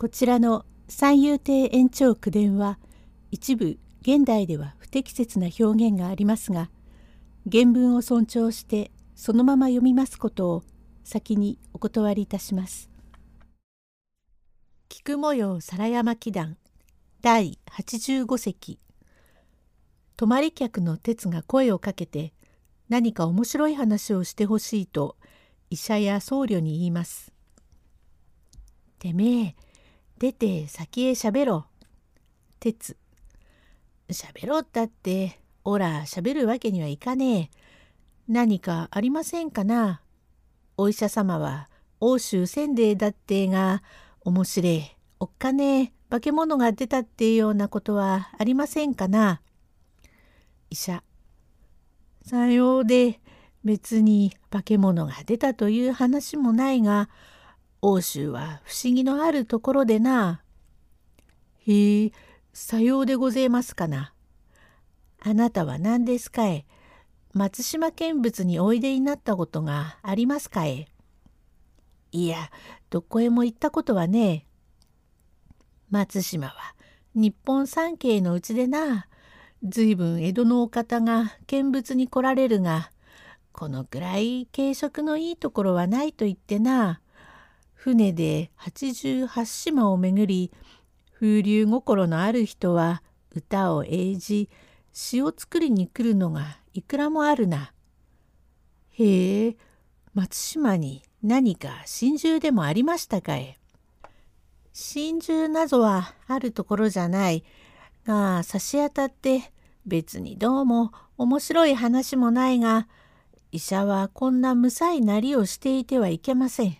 こちらの三遊亭延長九伝は一部現代では不適切な表現がありますが原文を尊重してそのまま読みますことを先にお断りいたします。菊模様皿山祈願第85席泊まり客の鉄が声をかけて何か面白い話をしてほしいと医者や僧侶に言います。てめえ出て先へしゃべろ。鉄。しゃべろったって、おらしゃべるわけにはいかねえ。何かありませんかな？お医者様は欧州千礼だってが、面白え、おっかねえ、化け物が出たっていうようなことはありませんかな？医者。さようで、別に化け物が出たという話もないが、欧州は不思議のあるところでな。へえ、さようでごぜえますかな。あなたは何ですかえ。松島見物においでになったことがありますかえ。いや、どこへも行ったことはねえ。松島は日本三景のうちでな。ずいぶん江戸のお方が見物に来られるが、このくらい軽食のいいところはないと言ってな。船で88島を巡り風流心のある人は歌を英じ詩を作りに来るのがいくらもあるな。へえ松島に何か真珠でもありましたかえ。真珠などはあるところじゃないが差し当たって別にどうも面白い話もないが医者はこんなむさいなりをしていてはいけません。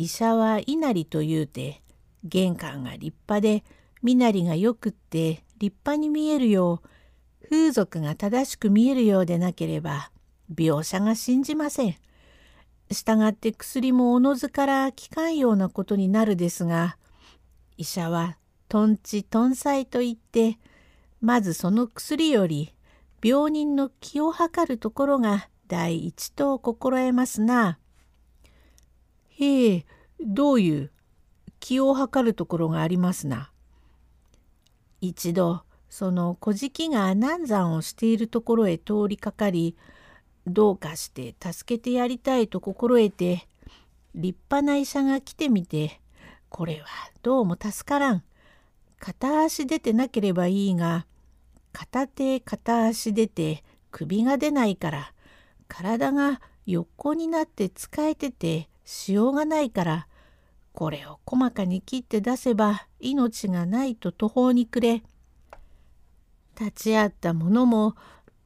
医者は稲荷というて玄関が立派で身なりがよくって立派に見えるよう風俗が正しく見えるようでなければ描写が信じません。したがって薬もおのずから効かんようなことになるですが医者はとんちとんさいと言ってまずその薬より病人の気を図るところが第一と心得ますな。へえ、どういう気を図るところがありますな？一度その小敷が難産をしているところへ通りかかりどうかして助けてやりたいと心得て立派な医者が来てみてこれはどうも助からん片足出てなければいいが片手片足出て首が出ないから体が横になって使えててしようがないからこれを細かに切って出せば命がないと途方に暮れ立ち会った者も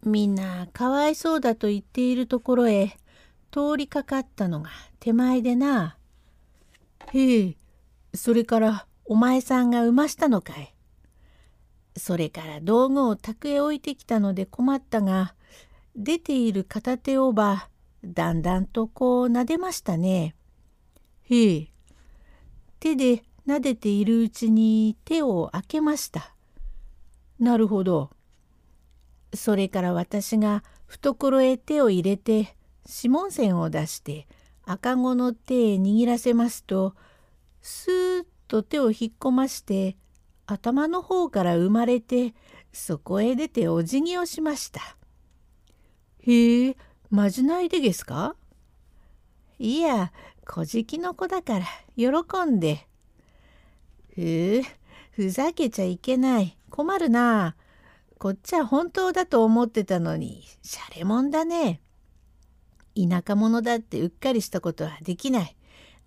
みんなかわいそうだと言っているところへ通りかかったのが手前でな。へえそれからお前さんが産ましたのかい。それから道具を宅へ置いてきたので困ったが出ている片手をばだんだんとこう撫でましたね。へえ。手で撫でているうちに手を開けました。なるほど。それから私が懐へ手を入れて指紋線を出して赤子の手へ握らせますとスーッと手を引っ込まして頭の方から生まれてそこへ出てお辞儀をしました。へえまじないでですか？いや、小じきの子だから喜んで。ふう、ふざけちゃいけない。困るな。こっちは本当だと思ってたのに、しゃれもんだね。田舎者だってうっかりしたことはできない。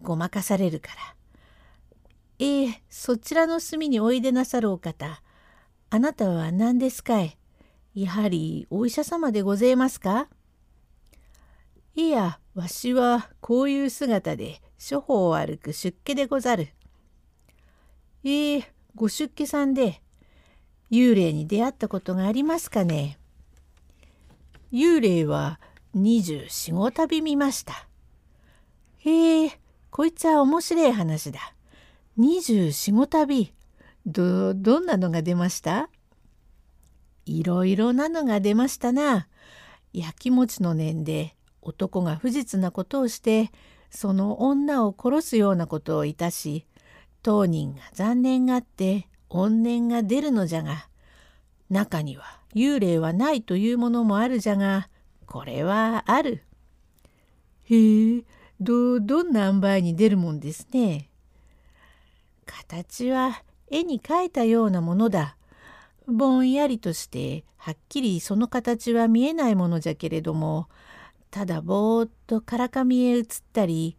ごまかされるから。ええそちらの隅においでなさるお方。あなたは何ですかい？やはりお医者様でございますか？いや、わしはこういう姿で処方を歩く出家でござる。えー、ご出家さんで幽霊に出会ったことがありますかね幽霊は二十四五旅見ました。へえ、こいつは面白い話だ。二十四五旅。ど、どんなのが出ました？いろいろなのが出ましたな。やきもちの念で男が不実なことをしてその女を殺すようなことをいたし当人が残念がって怨念が出るのじゃが中には幽霊はないというものもあるじゃがこれはある。へえどどんな塩梅に出るもんですね。形は絵に描いたようなものだ。ぼんやりとしてはっきりその形は見えないものじゃけれどもただぼーっとからかみへ移ったり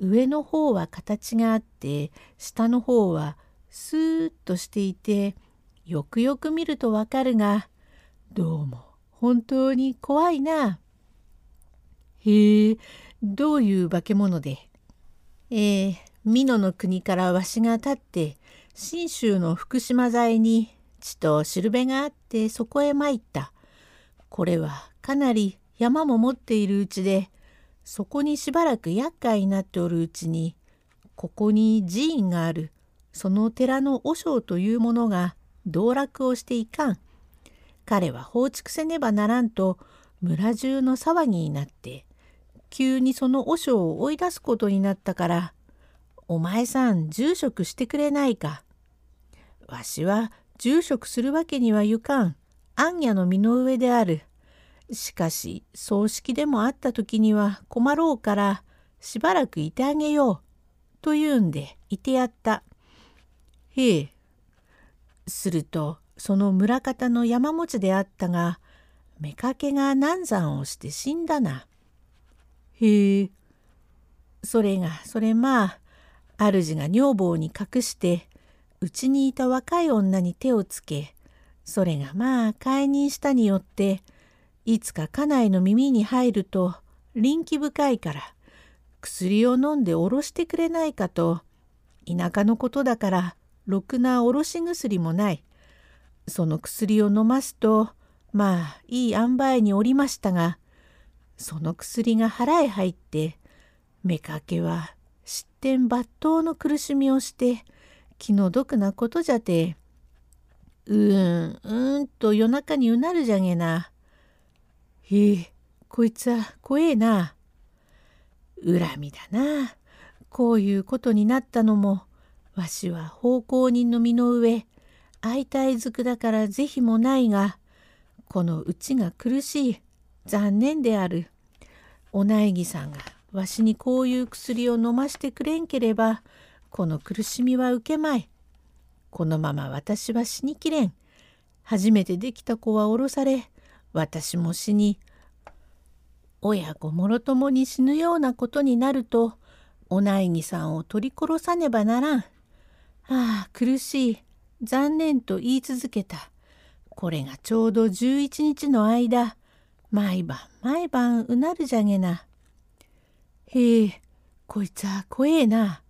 上の方は形があって下の方はスーッとしていてよくよく見るとわかるがどうも本当に怖いな。へえどういう化け物で？えー、美濃の国からわしが立って信州の福島材に血としるべがあってそこへ参った。これはかなり山も持っているうちでそこにしばらく厄介になっておるうちにここに寺院があるその寺の和尚というものが道楽をしていかん。彼は放逐せねばならんと村中の騒ぎになって急にその和尚を追い出すことになったからお前さん住職してくれないか。わしは住職するわけにはいかん。暗夜の身の上である。しかし葬式でもあった時には困ろうからしばらくいてあげよう。というんでいてやった。へえ。するとその村方の山持ちであったが妾が難産をして死んだな。へえ。それがそれまあ主が女房に隠してうちにいた若い女に手をつけそれがまあ解任したによっていつか家内の耳に入ると臨機深いから薬を飲んでおろしてくれないかと田舎のことだからろくなおろし薬もないその薬を飲ますとまあいい塩梅におりましたがその薬が腹へ入って妾は失点抜刀の苦しみをして気の毒なことじゃて。うーん、うーんと夜中にうなるじゃげな。へえ、こいつは怖えな。恨みだな。こういうことになったのも、わしは奉公人の身の上、会いたいずくだから是非もないが、このうちが苦しい、残念である。お苗木さんがわしにこういう薬を飲ましてくれんければ、この苦しみは受けまい。このまま私は死にきれん。初めてできた子は降ろされ、私も死に、親子もろともに死ぬようなことになると、お苗木さんを取り殺さねばならん。ああ、苦しい。残念と言い続けた。これがちょうど11日の間、毎晩毎晩うなるじゃげな。へえ、こいつは怖えな。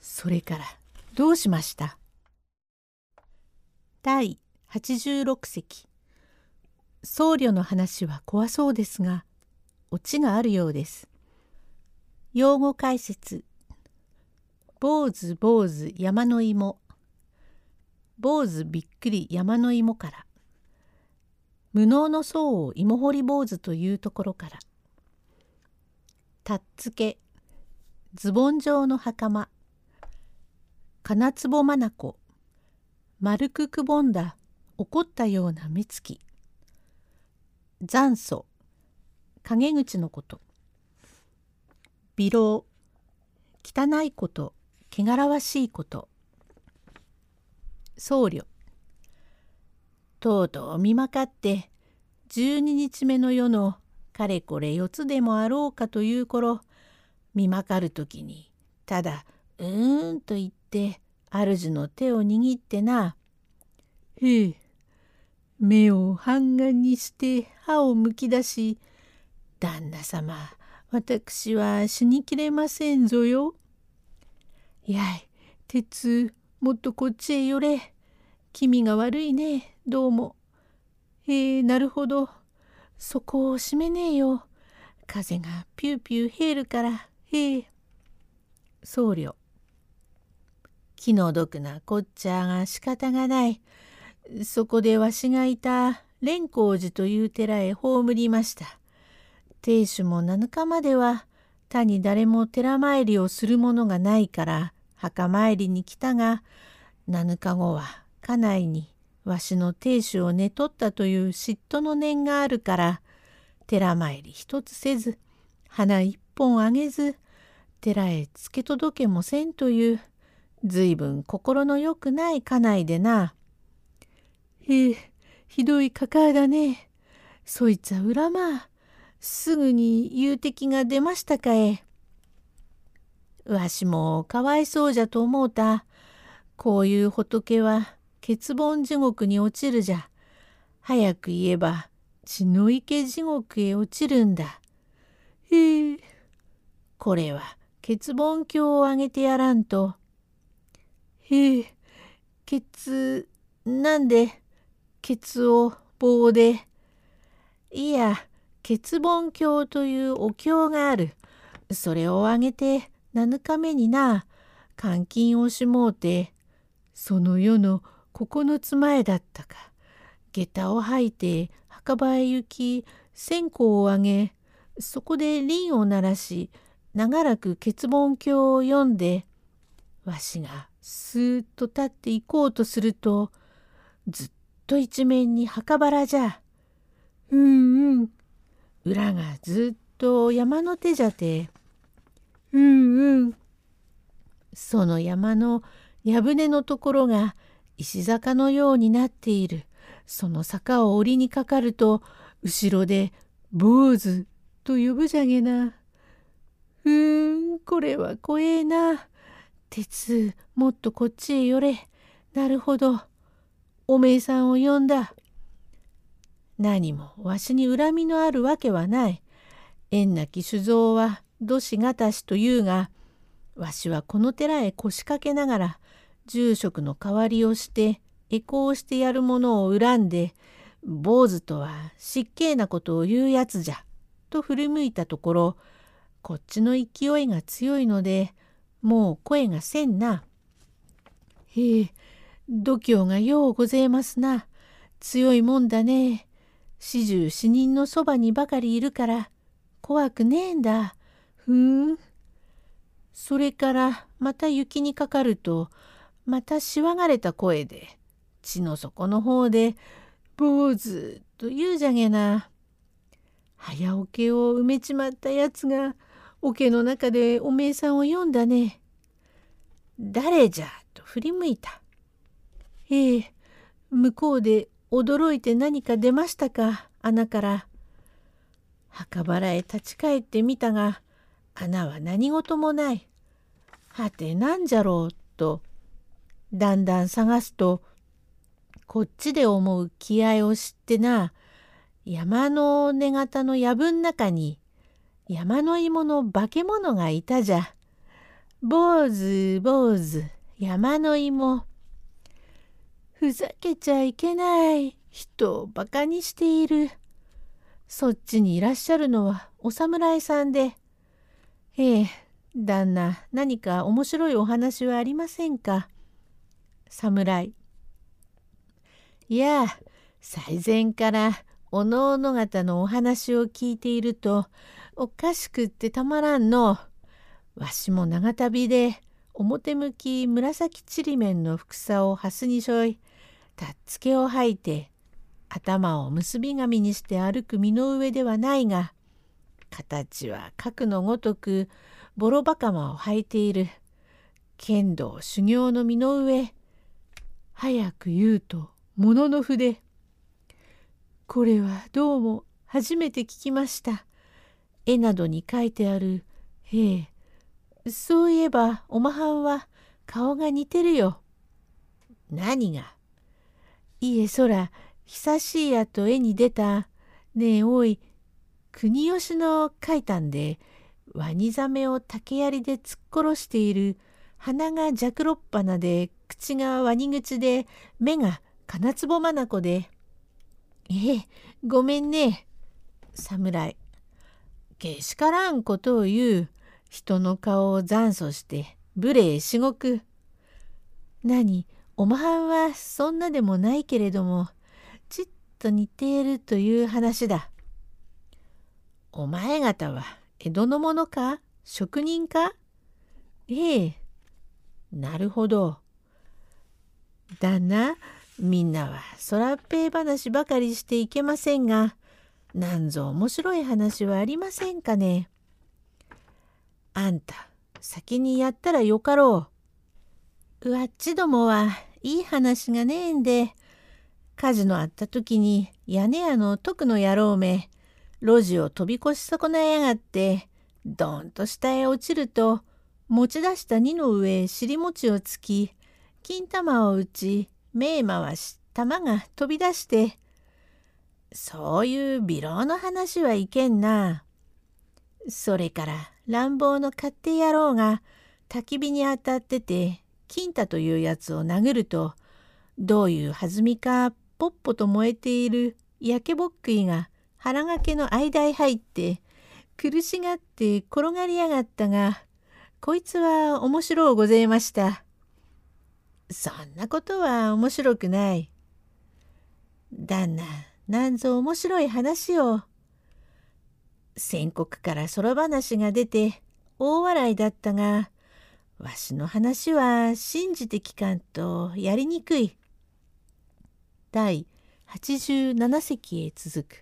それからどうしました？第86席僧侶の話は怖そうですがオチがあるようです。用語解説。坊主坊主山の芋。坊主びっくり山の芋から。無能の僧を芋掘り坊主というところから。たっつけ。ズボン状の袴。金壺眼。丸くくぼんだ。怒ったような目つき。残素陰口のこと微老汚いこと汚らわしいこと僧侶とうとう見まかって12日目の夜のかれこれ四つでもあろうかという頃見まかる時にただうーんと言って主の手を握ってな。へえ、目を半眼にして歯をむき出し、旦那様、私は死にきれませんぞよ。やい、鉄、もっとこっちへ寄れ。気味が悪いね、どうも。へえ、なるほど。そこを閉めねえよ。風がピューピュー入るから、へえ。僧侶。気の毒なこっちゃが仕方がない。そこでわしがいた蓮光寺という寺へ葬りました。亭主も7日までは他に誰も寺参りをするものがないから墓参りに来たが7日後は家内にわしの亭主を寝取ったという嫉妬の念があるから寺参り一つせず花一本あげず寺へつけ届けもせんという随分心のよくない家内でな。へえひどいかかだね。そいつは恨まあ。すぐに言う敵が出ましたかえ。わしもかわいそうじゃと思うた。こういう仏は欠盆地獄に落ちるじゃ。早く言えば血の池地獄へ落ちるんだ。へえ。これは欠盆鏡をあげてやらんと。へえ。ケツ、なんで、ケツを棒で。いや、欠盆鏡というお経がある。それをあげて7日目にな、監禁をしもうて、その夜の9つ前だったか、下駄を履いて墓場へ行き、線香をあげ、そこで輪を鳴らし、長らく欠盆経を読んで、わしがスーッと立って行こうとすると、ずっと一面に墓場らじゃ。うんうん、裏がずっと山の手じゃて。うんうん。その山の矢船のところが石坂のようになっている。その坂を檻にかかると後ろで「坊主」と呼ぶじゃげな。うーんこれは怖えな。鉄もっとこっちへ寄れ。なるほど。おめえさんを呼んだ。何もわしに恨みのあるわけはない。縁なき酒造はどしがたしというが、わしはこの寺へ腰掛けながら、住職の代わりをして、絵行してやる者を恨んで、坊主とは失敬なことを言うやつじゃ、と振り向いたところ、こっちの勢いが強いので、もう声がせんな。へえ、度胸がようごぜえますな。強いもんだね。始終死人のそばにばかりいるから怖くねえんだ。ふん。それからまた雪にかかるとまたしわがれた声で血の底の方で「坊主」と言うじゃげな。早桶を埋めちまったやつが桶の中でおめえさんを読んだね。誰じゃと振り向いた。ええ、向こうで驚いて何か出ましたか？穴から。墓場らへ立ち返ってみたが穴は何事もない。はて何じゃろうとだんだん探すとこっちで思う気合を知ってな山の根型の藪ん中に山の芋の化け物がいたじゃ。坊主坊主山の芋ふざけちゃいけない。人をバカにしている。そっちにいらっしゃるのはお侍さんで。ええ、旦那、何か面白いお話はありませんか？侍。いや、最前からおのおの方のお話を聞いていると、おかしくってたまらんの。わしも長旅で表向き紫ちりめんのふくさをはすにしょいたっつけを吐いて頭を結び紙にして歩く身の上ではないが形は核のごとくボロバカマを履いている。剣道修行の身の上早く言うと物の筆。これはどうも初めて聞きました。絵などに書いてある。へえそういえばおまはんは顔が似てるよ。何が？いえそら久しいやと絵に出た。ねえおい。国吉の描いたんでワニザメを竹槍で突っ殺している。鼻がジャクロッパナで口がワニ口で目が金壺まなこで「ええごめんね。侍。けしからんことを言う。人の顔を残訴して無礼しごく何？おまはんはそんなでもないけれどもちっと似ているという話だ。お前方は江戸の者か？職人か？ええ。なるほど。旦那、みんなは空っぺい話ばかりしていけませんが、なんぞ面白い話はありませんかね？あんた、先にやったらよかろう。うわっちどもはいい話がねえんで、火事のあった時に屋根屋の徳の野郎め、路地を飛び越し損ねやがって、どんと下へ落ちると、持ち出した荷の上へ尻餅をつき、金玉を打ち、目回し、玉が飛び出して、そういう微老の話はいけんな。それから乱暴の勝手野郎が焚き火に当たってて金太というやつを殴るとどういう弾みかぽっぽと燃えている焼けぼっくいが腹掛けの間へ入って苦しがって転がりやがったがこいつは面白うございました。そんなことは面白くない。旦那なんぞ面白い話を。先国からそろ話が出て大笑いだったがわしの話は信じて聞かんとやりにくい。第87席へ続く。